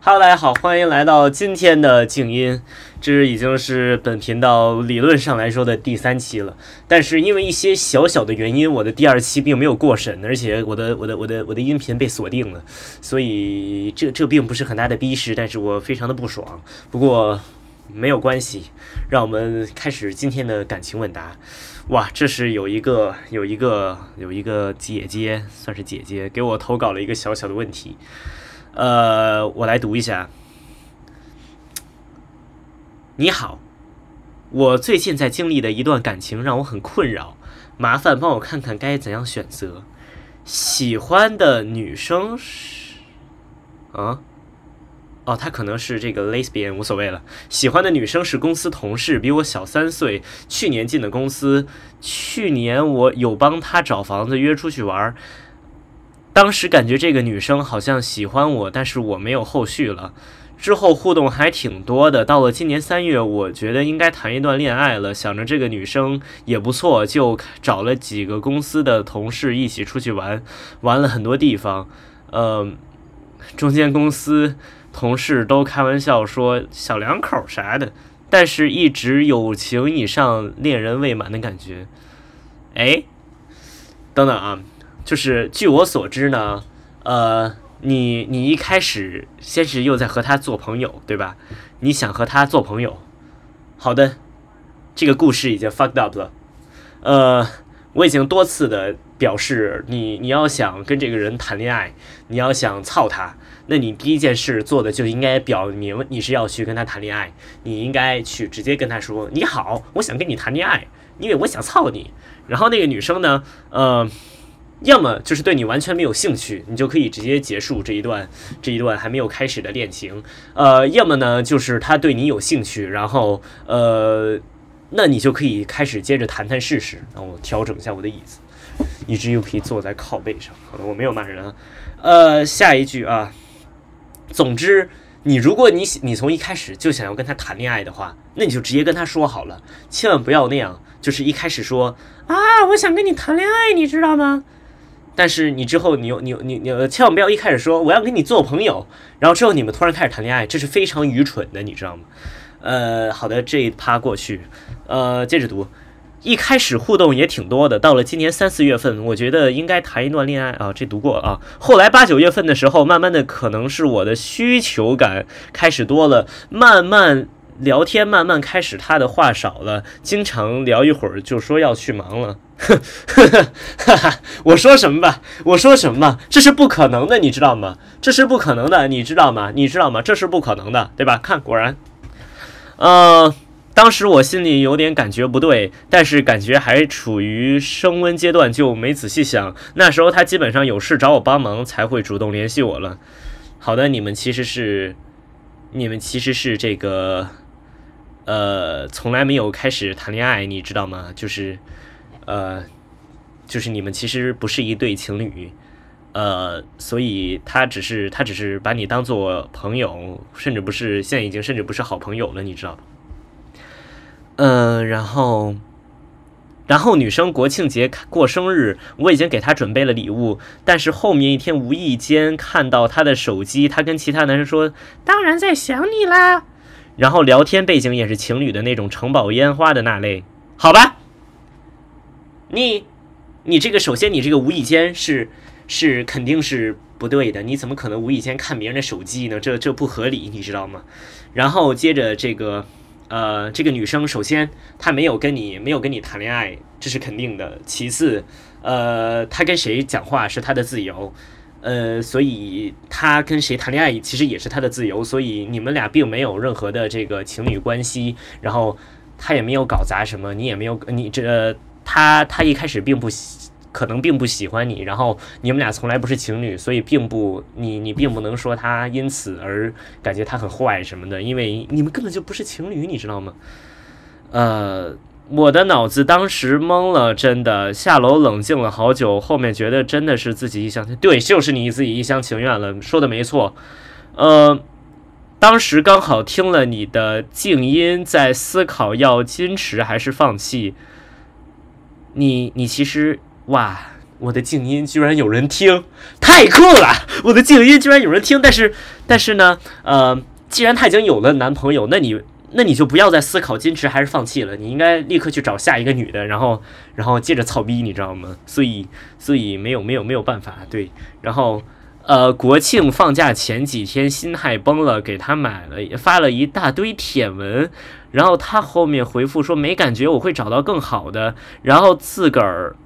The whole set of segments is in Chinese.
Hello，大家好，欢迎来到今天的静音。这已经是本频道理论上来说的第三期了，但是因为一些小小的原因，我的第二期并没有过审，而且我的我的我的我的音频被锁定了，所以这这并不是很大的逼事，但是我非常的不爽。不过没有关系，让我们开始今天的感情问答。哇，这是有一个有一个有一个姐姐，算是姐姐，给我投稿了一个小小的问题。呃，我来读一下。你好，我最近在经历的一段感情让我很困扰，麻烦帮我看看该怎样选择。喜欢的女生是啊，哦，她可能是这个 lesbian，无所谓了。喜欢的女生是公司同事，比我小三岁，去年进的公司。去年我有帮她找房子，约出去玩。当时感觉这个女生好像喜欢我，但是我没有后续了。之后互动还挺多的。到了今年三月，我觉得应该谈一段恋爱了。想着这个女生也不错，就找了几个公司的同事一起出去玩，玩了很多地方。嗯，中间公司同事都开玩笑说小两口啥的，但是一直友情以上，恋人未满的感觉。哎，等等啊，就是据我所知呢，呃。你你一开始先是又在和他做朋友，对吧？你想和他做朋友，好的，这个故事已经 fucked up 了。呃，我已经多次的表示，你你要想跟这个人谈恋爱，你要想操他，那你第一件事做的就应该表明你是要去跟他谈恋爱，你应该去直接跟他说你好，我想跟你谈恋爱，因为我想操你。然后那个女生呢，呃。要么就是对你完全没有兴趣，你就可以直接结束这一段这一段还没有开始的恋情。呃，要么呢就是他对你有兴趣，然后呃，那你就可以开始接着谈谈试试。让我调整一下我的椅子，以至于可以坐在靠背上。好的，我没有骂人啊。呃，下一句啊，总之，你如果你你从一开始就想要跟他谈恋爱的话，那你就直接跟他说好了，千万不要那样，就是一开始说啊，我想跟你谈恋爱，你知道吗？但是你之后，你又你你你千万不要一开始说我要跟你做朋友，然后之后你们突然开始谈恋爱，这是非常愚蠢的，你知道吗？呃，好的，这一趴过去，呃，接着读，一开始互动也挺多的，到了今年三四月份，我觉得应该谈一段恋爱啊，这读过啊。后来八九月份的时候，慢慢的可能是我的需求感开始多了，慢慢。聊天慢慢开始，他的话少了，经常聊一会儿就说要去忙了。哈哈，我说什么吧？我说什么吧？这是不可能的，你知道吗？这是不可能的，你知道吗？你知道吗？这是不可能的，对吧？看，果然，呃，当时我心里有点感觉不对，但是感觉还处于升温阶段，就没仔细想。那时候他基本上有事找我帮忙才会主动联系我了。好的，你们其实是，你们其实是这个。呃，从来没有开始谈恋爱，你知道吗？就是，呃，就是你们其实不是一对情侣，呃，所以他只是他只是把你当做朋友，甚至不是现在已经甚至不是好朋友了，你知道？嗯，然后，然后女生国庆节过生日，我已经给她准备了礼物，但是后面一天无意间看到她的手机，她跟其他男生说：“当然在想你啦。”然后聊天背景也是情侣的那种城堡烟花的那类，好吧？你，你这个首先你这个无意间是是肯定是不对的，你怎么可能无意间看别人的手机呢？这这不合理，你知道吗？然后接着这个呃，这个女生首先她没有跟你没有跟你谈恋爱，这是肯定的。其次，呃，她跟谁讲话是她的自由。呃，所以他跟谁谈恋爱其实也是他的自由，所以你们俩并没有任何的这个情侣关系，然后他也没有搞砸什么，你也没有你这他他一开始并不，可能并不喜欢你，然后你们俩从来不是情侣，所以并不你你并不能说他因此而感觉他很坏什么的，因为你们根本就不是情侣，你知道吗？呃。我的脑子当时懵了，真的下楼冷静了好久，后面觉得真的是自己一厢情对，就是你自己一厢情愿了，说的没错。呃，当时刚好听了你的静音，在思考要矜持还是放弃。你你其实哇，我的静音居然有人听，太酷了！我的静音居然有人听，但是但是呢，呃，既然她已经有了男朋友，那你那你就不要再思考矜持还是放弃了，你应该立刻去找下一个女的，然后然后接着操逼，你知道吗？所以所以没有没有没有办法，对，然后。呃，国庆放假前几天，心态崩了，给他买了，发了一大堆帖文，然后他后面回复说没感觉，我会找到更好的，然后自个儿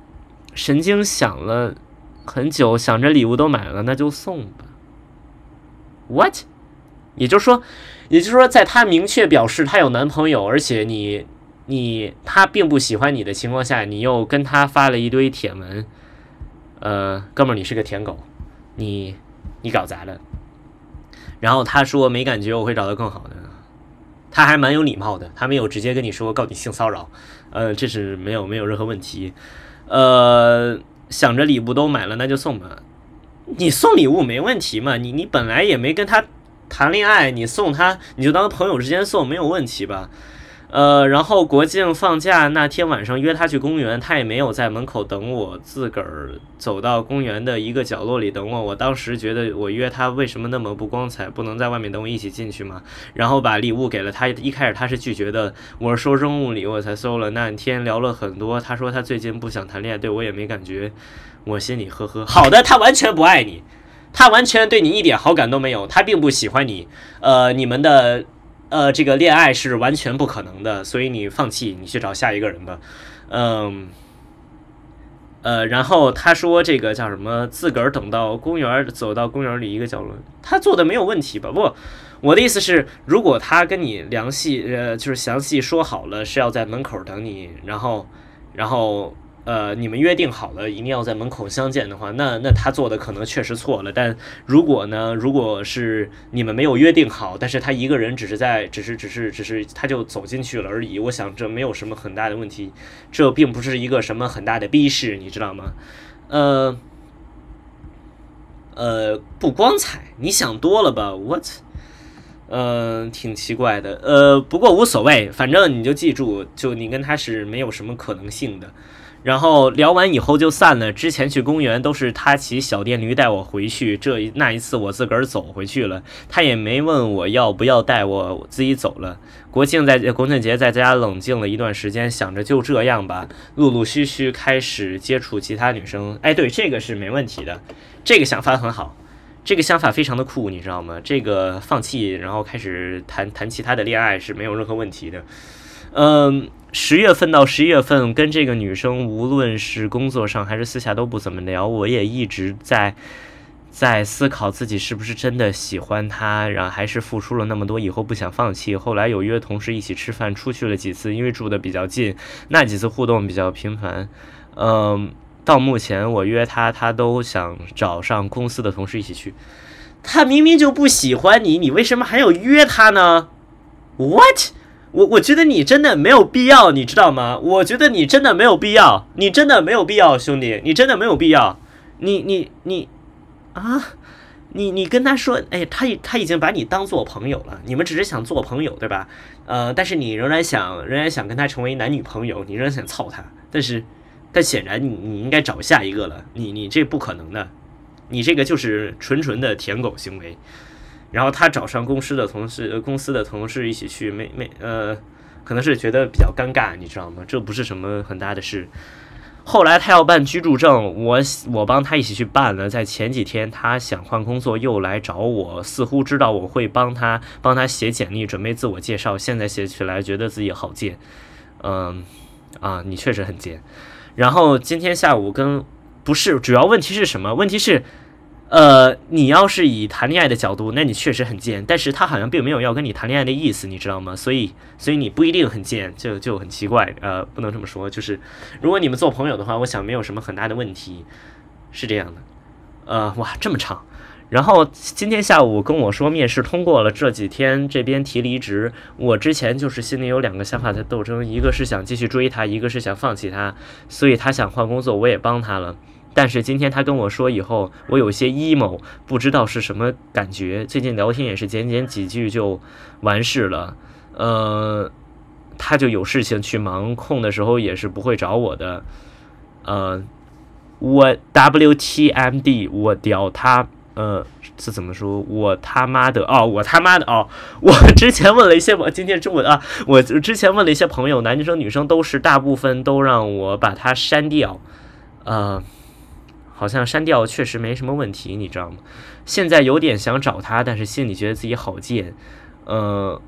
神经想了很久，想着礼物都买了，那就送吧。What？也就是说，也就是说，在他明确表示他有男朋友，而且你你他并不喜欢你的情况下，你又跟他发了一堆帖文，呃，哥们儿，你是个舔狗。你你搞砸了，然后他说没感觉，我会找到更好的。他还蛮有礼貌的，他没有直接跟你说告你性骚扰，呃，这是没有没有任何问题。呃，想着礼物都买了，那就送吧。你送礼物没问题嘛？你你本来也没跟他谈恋爱，你送他你就当朋友之间送，没有问题吧？呃，然后国庆放假那天晚上约他去公园，他也没有在门口等我，自个儿走到公园的一个角落里等我。我当时觉得我约他为什么那么不光彩，不能在外面等我一起进去吗？然后把礼物给了他，一开始他是拒绝的，我是收生物礼，我才收了。那天聊了很多，他说他最近不想谈恋爱，对我也没感觉，我心里呵呵。好的，他完全不爱你，他完全对你一点好感都没有，他并不喜欢你，呃，你们的。呃，这个恋爱是完全不可能的，所以你放弃，你去找下一个人吧。嗯，呃，然后他说这个叫什么？自个儿等到公园，走到公园里一个角落，他做的没有问题吧？不，我的意思是，如果他跟你详细呃，就是详细说好了是要在门口等你，然后，然后。呃，你们约定好了一定要在门口相见的话，那那他做的可能确实错了。但如果呢，如果是你们没有约定好，但是他一个人只是在，只是只是只是他就走进去了而已，我想这没有什么很大的问题，这并不是一个什么很大的逼事，你知道吗？呃，呃，不光彩，你想多了吧？What？嗯，挺奇怪的。呃，不过无所谓，反正你就记住，就你跟他是没有什么可能性的。然后聊完以后就散了。之前去公园都是他骑小电驴带我回去，这一那一次我自个儿走回去了，他也没问我要不要带我，我自己走了。国庆在国庆节在家冷静了一段时间，想着就这样吧，陆陆续续开始接触其他女生。哎，对，这个是没问题的，这个想法很好，这个想法非常的酷，你知道吗？这个放弃然后开始谈谈其他的恋爱是没有任何问题的。嗯。十月份到十一月份，跟这个女生无论是工作上还是私下都不怎么聊。我也一直在在思考自己是不是真的喜欢她，然后还是付出了那么多以后不想放弃。后来有约同事一起吃饭，出去了几次，因为住的比较近，那几次互动比较频繁。嗯，到目前我约他，他都想找上公司的同事一起去。他明明就不喜欢你，你为什么还要约他呢？What？我我觉得你真的没有必要，你知道吗？我觉得你真的没有必要，你真的没有必要，兄弟，你真的没有必要。你你你啊，你你跟他说，哎，他他已经把你当做朋友了，你们只是想做朋友，对吧？呃，但是你仍然想仍然想跟他成为男女朋友，你仍然想操他，但是但显然你你应该找下一个了，你你这不可能的，你这个就是纯纯的舔狗行为。然后他找上公司的同事，公司的同事一起去，没没呃，可能是觉得比较尴尬，你知道吗？这不是什么很大的事。后来他要办居住证，我我帮他一起去办了。在前几天，他想换工作，又来找我，似乎知道我会帮他帮他写简历，准备自我介绍。现在写起来觉得自己好贱，嗯啊，你确实很贱。然后今天下午跟不是主要问题是什么？问题是。呃，你要是以谈恋爱的角度，那你确实很贱。但是他好像并没有要跟你谈恋爱的意思，你知道吗？所以，所以你不一定很贱，就就很奇怪。呃，不能这么说。就是如果你们做朋友的话，我想没有什么很大的问题，是这样的。呃，哇，这么长。然后今天下午跟我说面试通过了，这几天这边提离职。我之前就是心里有两个想法在斗争，一个是想继续追他，一个是想放弃他。所以他想换工作，我也帮他了。但是今天他跟我说以后，我有些 emo，不知道是什么感觉。最近聊天也是简简几句就完事了，呃，他就有事情去忙，空的时候也是不会找我的，呃，我 W T M D，我屌他，呃，这怎么说？我他妈的哦，我他妈的哦！我之前问了一些，我今天中文啊，我之前问了一些朋友，男生女生都是，大部分都让我把它删掉，呃，好像删掉确实没什么问题，你知道吗？现在有点想找他，但是心里觉得自己好贱，呃，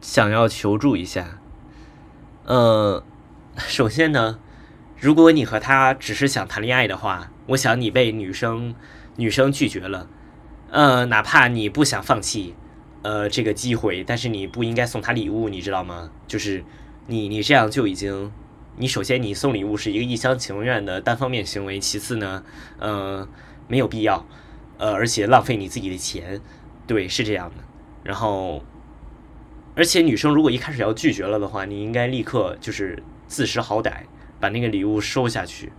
想要求助一下，呃，首先呢。如果你和他只是想谈恋爱的话，我想你被女生女生拒绝了，呃，哪怕你不想放弃，呃，这个机会，但是你不应该送她礼物，你知道吗？就是你你这样就已经，你首先你送礼物是一个一厢情愿的单方面行为，其次呢，呃，没有必要，呃，而且浪费你自己的钱，对，是这样的。然后，而且女生如果一开始要拒绝了的话，你应该立刻就是自识好歹。把那个礼物收下去，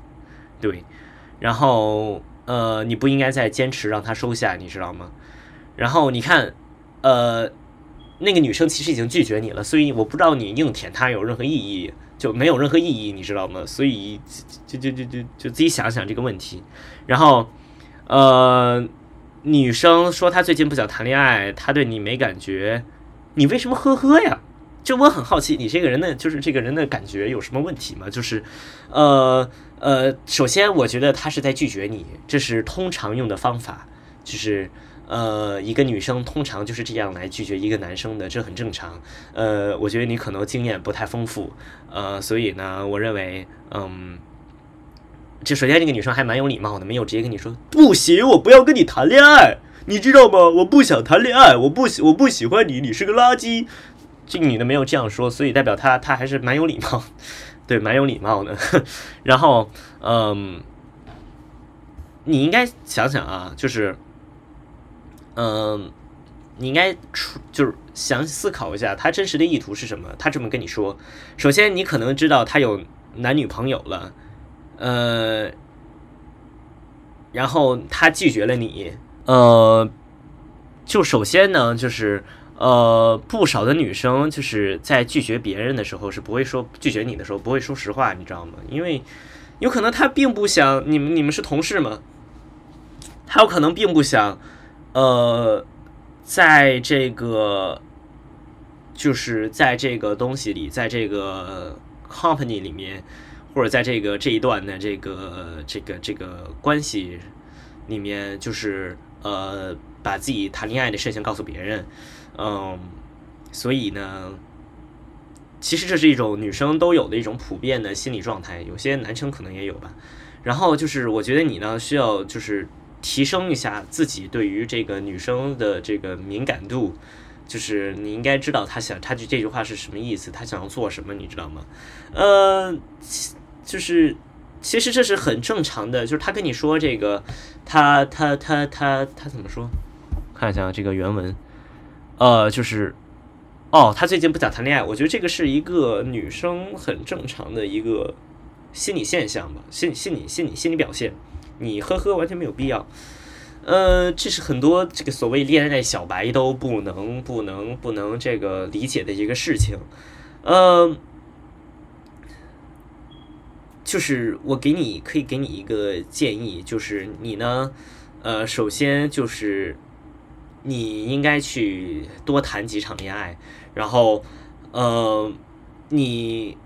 对，然后呃，你不应该再坚持让他收下，你知道吗？然后你看，呃，那个女生其实已经拒绝你了，所以我不知道你硬舔她有任何意义，就没有任何意义，你知道吗？所以就就就就就自己想想这个问题。然后呃，女生说她最近不想谈恋爱，她对你没感觉，你为什么呵呵呀？就我很好奇，你这个人的就是这个人的感觉有什么问题吗？就是，呃呃，首先我觉得他是在拒绝你，这是通常用的方法，就是呃，一个女生通常就是这样来拒绝一个男生的，这很正常。呃，我觉得你可能经验不太丰富，呃，所以呢，我认为，嗯，这首先这个女生还蛮有礼貌的，没有直接跟你说不行，我不要跟你谈恋爱，你知道吗？我不想谈恋爱，我不喜我不喜欢你，你是个垃圾。这个女的没有这样说，所以代表她她还是蛮有礼貌，对，蛮有礼貌的。然后，嗯，你应该想想啊，就是，嗯，你应该出就是想思考一下，他真实的意图是什么？他这么跟你说，首先你可能知道他有男女朋友了，呃，然后他拒绝了你，呃，就首先呢，就是。呃，不少的女生就是在拒绝别人的时候是不会说拒绝你的时候不会说实话，你知道吗？因为有可能她并不想你们，你们是同事嘛，她有可能并不想，呃，在这个就是在这个东西里，在这个 company 里面，或者在这个这一段的这个这个这个关系里面，就是呃，把自己谈恋爱的事情告诉别人。嗯，所以呢，其实这是一种女生都有的一种普遍的心理状态，有些男生可能也有吧。然后就是，我觉得你呢需要就是提升一下自己对于这个女生的这个敏感度，就是你应该知道她想，她这这句话是什么意思，她想要做什么，你知道吗？呃，就是其实这是很正常的，就是他跟你说这个，他他他他他怎么说？看一下这个原文。呃，就是，哦，他最近不想谈恋爱，我觉得这个是一个女生很正常的一个心理现象吧，心心理心理心理表现，你呵呵完全没有必要，呃，这是很多这个所谓恋爱小白都不能不能不能这个理解的一个事情，呃，就是我给你可以给你一个建议，就是你呢，呃，首先就是。你应该去多谈几场恋爱，然后，呃，你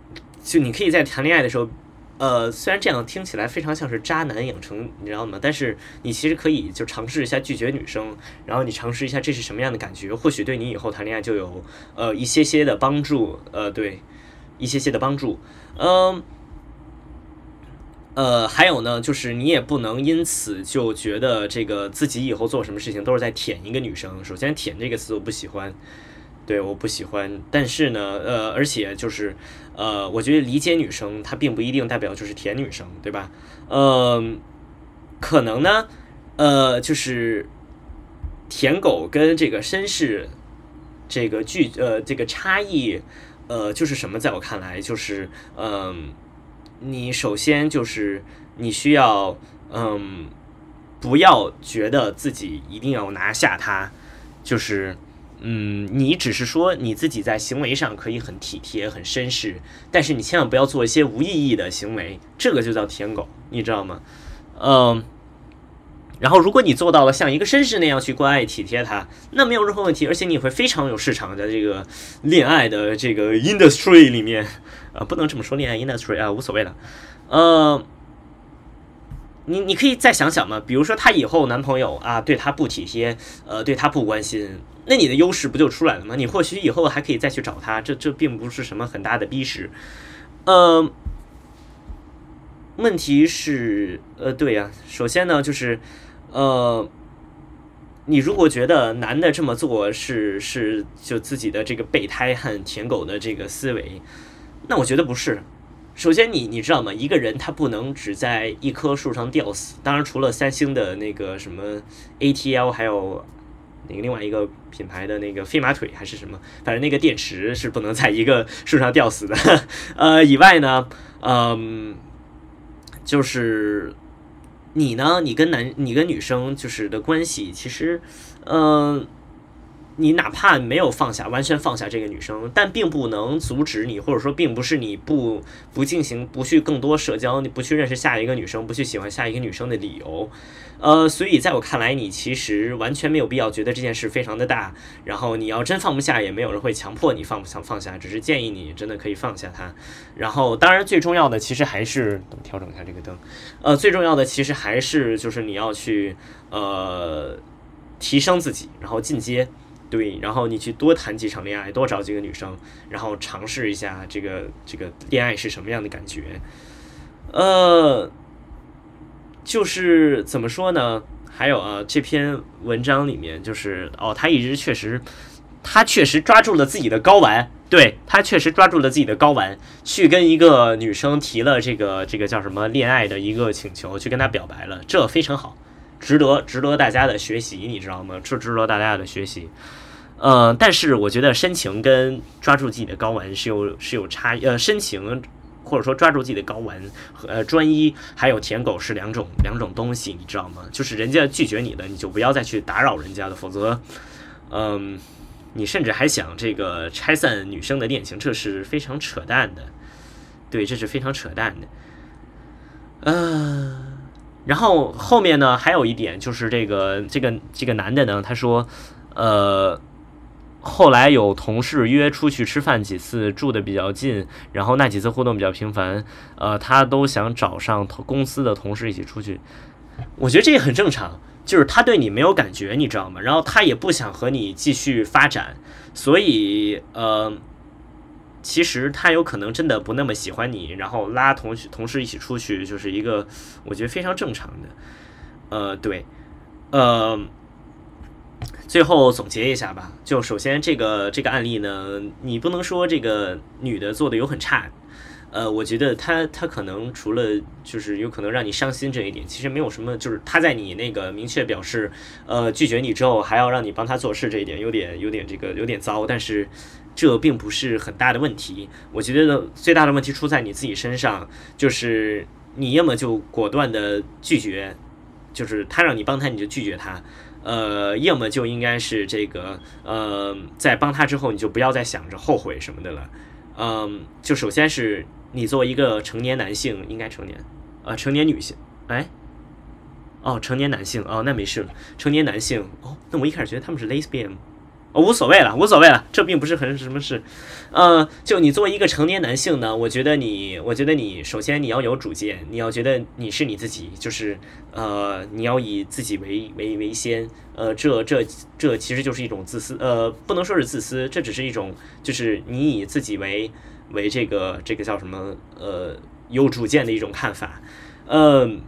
就你可以在谈恋爱的时候，呃，虽然这样听起来非常像是渣男养成，你知道吗？但是你其实可以就尝试一下拒绝女生，然后你尝试一下这是什么样的感觉，或许对你以后谈恋爱就有呃一些些的帮助，呃，对，一些些的帮助，嗯。呃还有呢，就是你也不能因此就觉得这个自己以后做什么事情都是在舔一个女生。首先，“舔”这个词我不喜欢，对，我不喜欢。但是呢，呃，而且就是，呃，我觉得理解女生，她并不一定代表就是舔女生，对吧？呃，可能呢，呃，就是舔狗跟这个绅士这个距呃这个差异，呃，就是什么？在我看来，就是嗯。你首先就是你需要，嗯，不要觉得自己一定要拿下他，就是，嗯，你只是说你自己在行为上可以很体贴、很绅士，但是你千万不要做一些无意义的行为，这个就叫舔狗，你知道吗？嗯，然后如果你做到了像一个绅士那样去关爱体贴他，那没有任何问题，而且你会非常有市场的这个恋爱的这个 industry 里面，啊，不能这么说恋爱 industry 啊，无所谓的，呃。你你可以再想想嘛，比如说她以后男朋友啊对她不体贴，呃对她不关心，那你的优势不就出来了吗？你或许以后还可以再去找他，这这并不是什么很大的逼事。呃，问题是，呃对呀，首先呢就是呃，你如果觉得男的这么做是是就自己的这个备胎和舔狗的这个思维，那我觉得不是。首先，你你知道吗？一个人他不能只在一棵树上吊死。当然，除了三星的那个什么 ATL，还有那个另外一个品牌的那个飞马腿还是什么，反正那个电池是不能在一个树上吊死的。呃，以外呢，嗯，就是你呢，你跟男，你跟女生就是的关系，其实，嗯。你哪怕没有放下，完全放下这个女生，但并不能阻止你，或者说并不是你不不进行、不去更多社交、你不去认识下一个女生、不去喜欢下一个女生的理由。呃，所以在我看来，你其实完全没有必要觉得这件事非常的大。然后你要真放不下，也没有人会强迫你放不想放下，只是建议你真的可以放下它。然后，当然最重要的其实还是调整一下这个灯。呃，最重要的其实还是就是你要去呃提升自己，然后进阶。对，然后你去多谈几场恋爱，多找几个女生，然后尝试一下这个这个恋爱是什么样的感觉。呃，就是怎么说呢？还有啊，这篇文章里面就是哦，他一直确实，他确实抓住了自己的睾丸，对他确实抓住了自己的睾丸，去跟一个女生提了这个这个叫什么恋爱的一个请求，去跟她表白了，这非常好，值得值得大家的学习，你知道吗？这值得大家的学习。呃，但是我觉得深情跟抓住自己的睾丸是有是有差呃，深情或者说抓住自己的睾丸和呃专一还有舔狗是两种两种东西，你知道吗？就是人家拒绝你的，你就不要再去打扰人家了，否则，嗯，你甚至还想这个拆散女生的恋情，这是非常扯淡的。对，这是非常扯淡的。呃，然后后面呢，还有一点就是这个这个这个男的呢，他说，呃。后来有同事约出去吃饭几次，住的比较近，然后那几次互动比较频繁，呃，他都想找上同公司的同事一起出去。我觉得这也很正常，就是他对你没有感觉，你知道吗？然后他也不想和你继续发展，所以呃，其实他有可能真的不那么喜欢你，然后拉同学同事一起出去，就是一个我觉得非常正常的。呃，对，呃。最后总结一下吧，就首先这个这个案例呢，你不能说这个女的做的有很差，呃，我觉得她她可能除了就是有可能让你伤心这一点，其实没有什么，就是她在你那个明确表示呃拒绝你之后，还要让你帮她做事这一点，有点有点这个有点糟，但是这并不是很大的问题，我觉得最大的问题出在你自己身上，就是你要么就果断的拒绝，就是他让你帮他你就拒绝他。呃，要么就应该是这个，呃，在帮他之后，你就不要再想着后悔什么的了。嗯，就首先是你作为一个成年男性，应该成年，呃，成年女性，哎，哦，成年男性，哦，那没事了，成年男性，哦，那我一开始觉得他们是 lesbian。无所谓了，无所谓了，这并不是很什么事，呃，就你作为一个成年男性呢，我觉得你，我觉得你首先你要有主见，你要觉得你是你自己，就是呃，你要以自己为为为先，呃，这这这其实就是一种自私，呃，不能说是自私，这只是一种就是你以自己为为这个这个叫什么呃有主见的一种看法，嗯，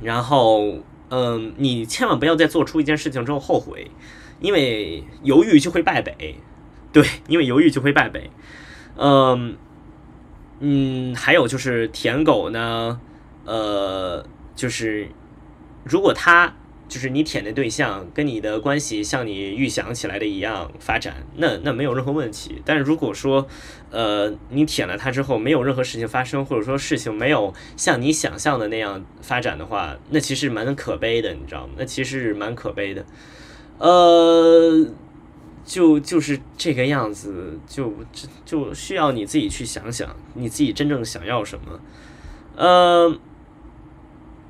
然后嗯，你千万不要在做出一件事情之后后悔。因为犹豫就会败北，对，因为犹豫就会败北。嗯嗯，还有就是舔狗呢，呃，就是如果他就是你舔的对象跟你的关系像你预想起来的一样发展，那那没有任何问题。但是如果说呃你舔了他之后没有任何事情发生，或者说事情没有像你想象的那样发展的话，那其实蛮可悲的，你知道吗？那其实是蛮可悲的。呃，就就是这个样子，就就需要你自己去想想，你自己真正想要什么。呃，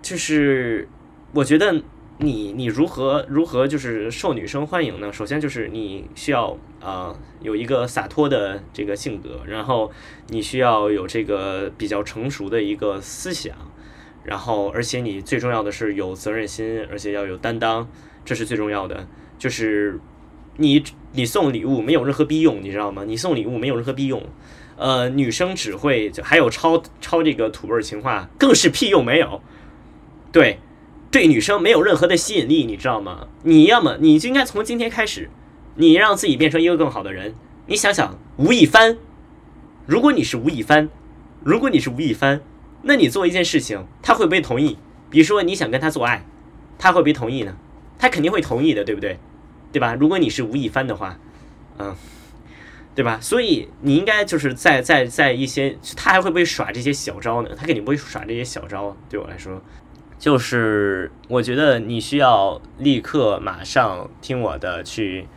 就是我觉得你你如何如何就是受女生欢迎呢？首先就是你需要啊有一个洒脱的这个性格，然后你需要有这个比较成熟的一个思想，然后而且你最重要的是有责任心，而且要有担当，这是最重要的。就是你你送礼物没有任何逼用，你知道吗？你送礼物没有任何逼用。呃，女生只会还有抄抄这个土味情话，更是屁用没有。对，对女生没有任何的吸引力，你知道吗？你要么你就应该从今天开始，你让自己变成一个更好的人。你想想吴亦凡，如果你是吴亦凡，如果你是吴亦凡，那你做一件事情，他会不会同意？比如说你想跟他做爱，他会不会同意呢？他肯定会同意的，对不对？对吧？如果你是吴亦凡的话，嗯。对吧？所以你应该就是在在在一些，他还会不会耍这些小招呢？他肯定不会耍这些小招。对我来说，就是我觉得你需要立刻马上听我的，去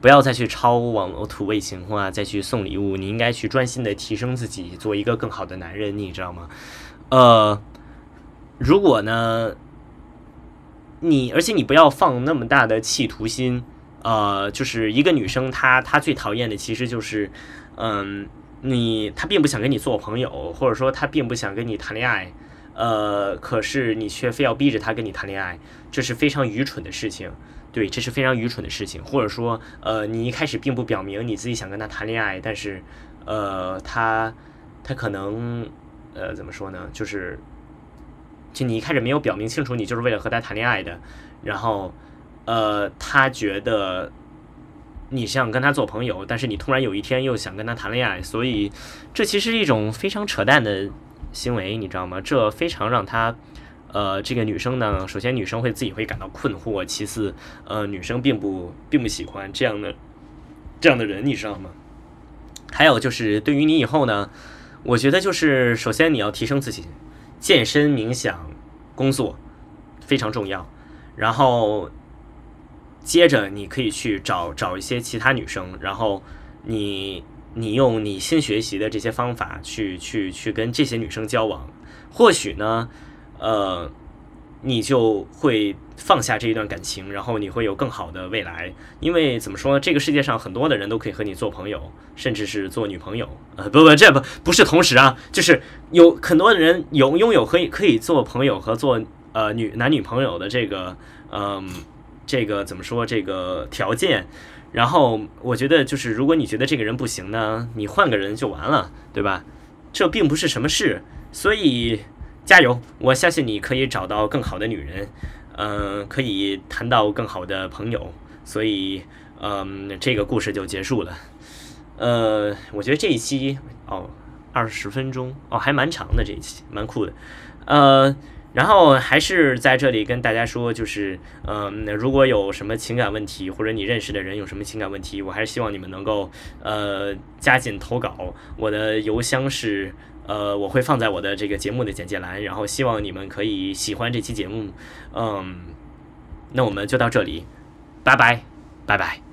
不要再去抄网络土味情话，再去送礼物。你应该去专心的提升自己，做一个更好的男人，你知道吗？呃，如果呢，你而且你不要放那么大的企图心。呃，就是一个女生，她她最讨厌的其实就是，嗯，你她并不想跟你做朋友，或者说她并不想跟你谈恋爱，呃，可是你却非要逼着她跟你谈恋爱，这是非常愚蠢的事情。对，这是非常愚蠢的事情。或者说，呃，你一开始并不表明你自己想跟她谈恋爱，但是，呃，她她可能，呃，怎么说呢？就是，就你一开始没有表明清楚，你就是为了和他谈恋爱的，然后。呃，他觉得你想跟他做朋友，但是你突然有一天又想跟他谈恋爱，所以这其实是一种非常扯淡的行为，你知道吗？这非常让他，呃，这个女生呢，首先女生会自己会感到困惑，其次，呃，女生并不并不喜欢这样的这样的人，你知道吗？还有就是对于你以后呢，我觉得就是首先你要提升自己，健身、冥想、工作非常重要，然后。接着，你可以去找找一些其他女生，然后你你用你新学习的这些方法去去去跟这些女生交往，或许呢，呃，你就会放下这一段感情，然后你会有更好的未来。因为怎么说，这个世界上很多的人都可以和你做朋友，甚至是做女朋友。呃，不不，这不不是同时啊，就是有很多人有拥有可以可以做朋友和做呃女男女朋友的这个嗯。这个怎么说？这个条件，然后我觉得就是，如果你觉得这个人不行呢，你换个人就完了，对吧？这并不是什么事，所以加油！我相信你可以找到更好的女人，嗯，可以谈到更好的朋友，所以，嗯，这个故事就结束了。呃，我觉得这一期哦，二十分钟哦，还蛮长的，这一期蛮酷的，呃。然后还是在这里跟大家说，就是，嗯，如果有什么情感问题，或者你认识的人有什么情感问题，我还是希望你们能够，呃，加紧投稿。我的邮箱是，呃，我会放在我的这个节目的简介栏。然后希望你们可以喜欢这期节目，嗯，那我们就到这里，拜拜，拜拜。